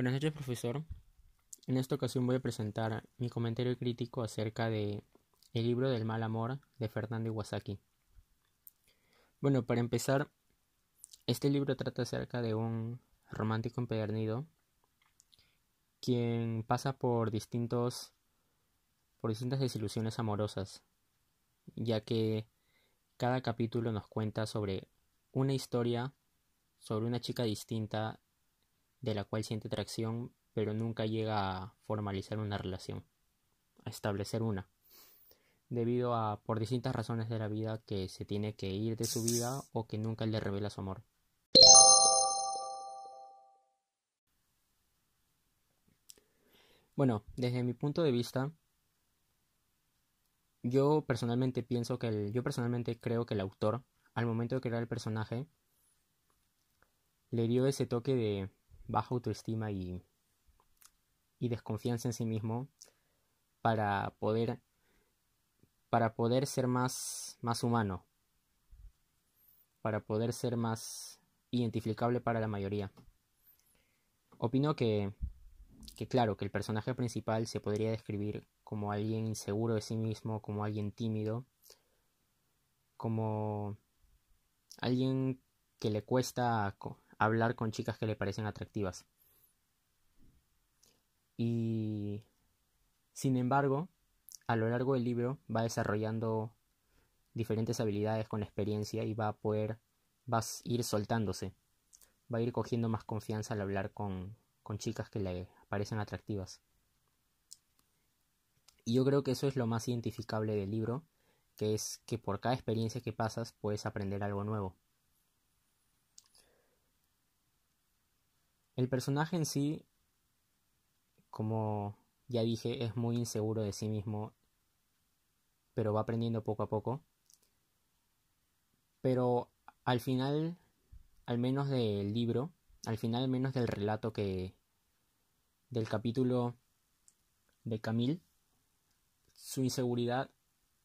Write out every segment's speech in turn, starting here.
Buenas noches, profesor. En esta ocasión voy a presentar mi comentario crítico acerca de El libro del mal amor de Fernando Iwasaki. Bueno, para empezar, este libro trata acerca de un romántico empedernido quien pasa por distintos por distintas desilusiones amorosas, ya que cada capítulo nos cuenta sobre una historia sobre una chica distinta de la cual siente atracción, pero nunca llega a formalizar una relación, a establecer una, debido a por distintas razones de la vida que se tiene que ir de su vida o que nunca le revela su amor. Bueno, desde mi punto de vista, yo personalmente pienso que el, yo personalmente creo que el autor, al momento de crear el personaje, le dio ese toque de baja autoestima y, y desconfianza en sí mismo para poder para poder ser más, más humano, para poder ser más identificable para la mayoría. Opino que, que, claro, que el personaje principal se podría describir como alguien inseguro de sí mismo, como alguien tímido, como alguien que le cuesta hablar con chicas que le parecen atractivas. Y sin embargo, a lo largo del libro va desarrollando diferentes habilidades con experiencia y va a poder, va a ir soltándose, va a ir cogiendo más confianza al hablar con, con chicas que le parecen atractivas. Y yo creo que eso es lo más identificable del libro, que es que por cada experiencia que pasas puedes aprender algo nuevo. El personaje en sí, como ya dije, es muy inseguro de sí mismo, pero va aprendiendo poco a poco. Pero al final, al menos del libro, al final al menos del relato que del capítulo de Camille, su inseguridad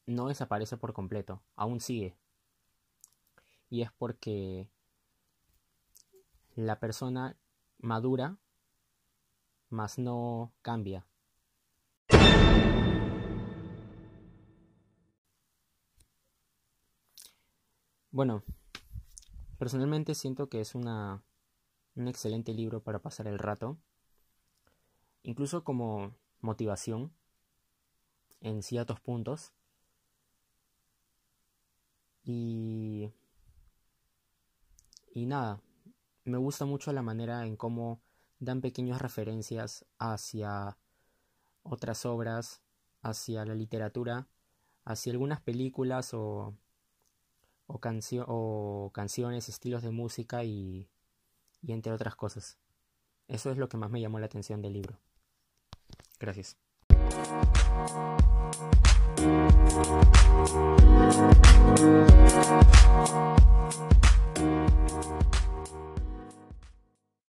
no desaparece por completo, aún sigue. Y es porque la persona madura, mas no cambia. Bueno, personalmente siento que es una, un excelente libro para pasar el rato, incluso como motivación en ciertos puntos. Y, y nada, me gusta mucho la manera en cómo dan pequeñas referencias hacia otras obras, hacia la literatura, hacia algunas películas o, o, canciones, estilos de música y, y entre otras cosas. Eso es lo que más me llamó la atención del libro. Gracias.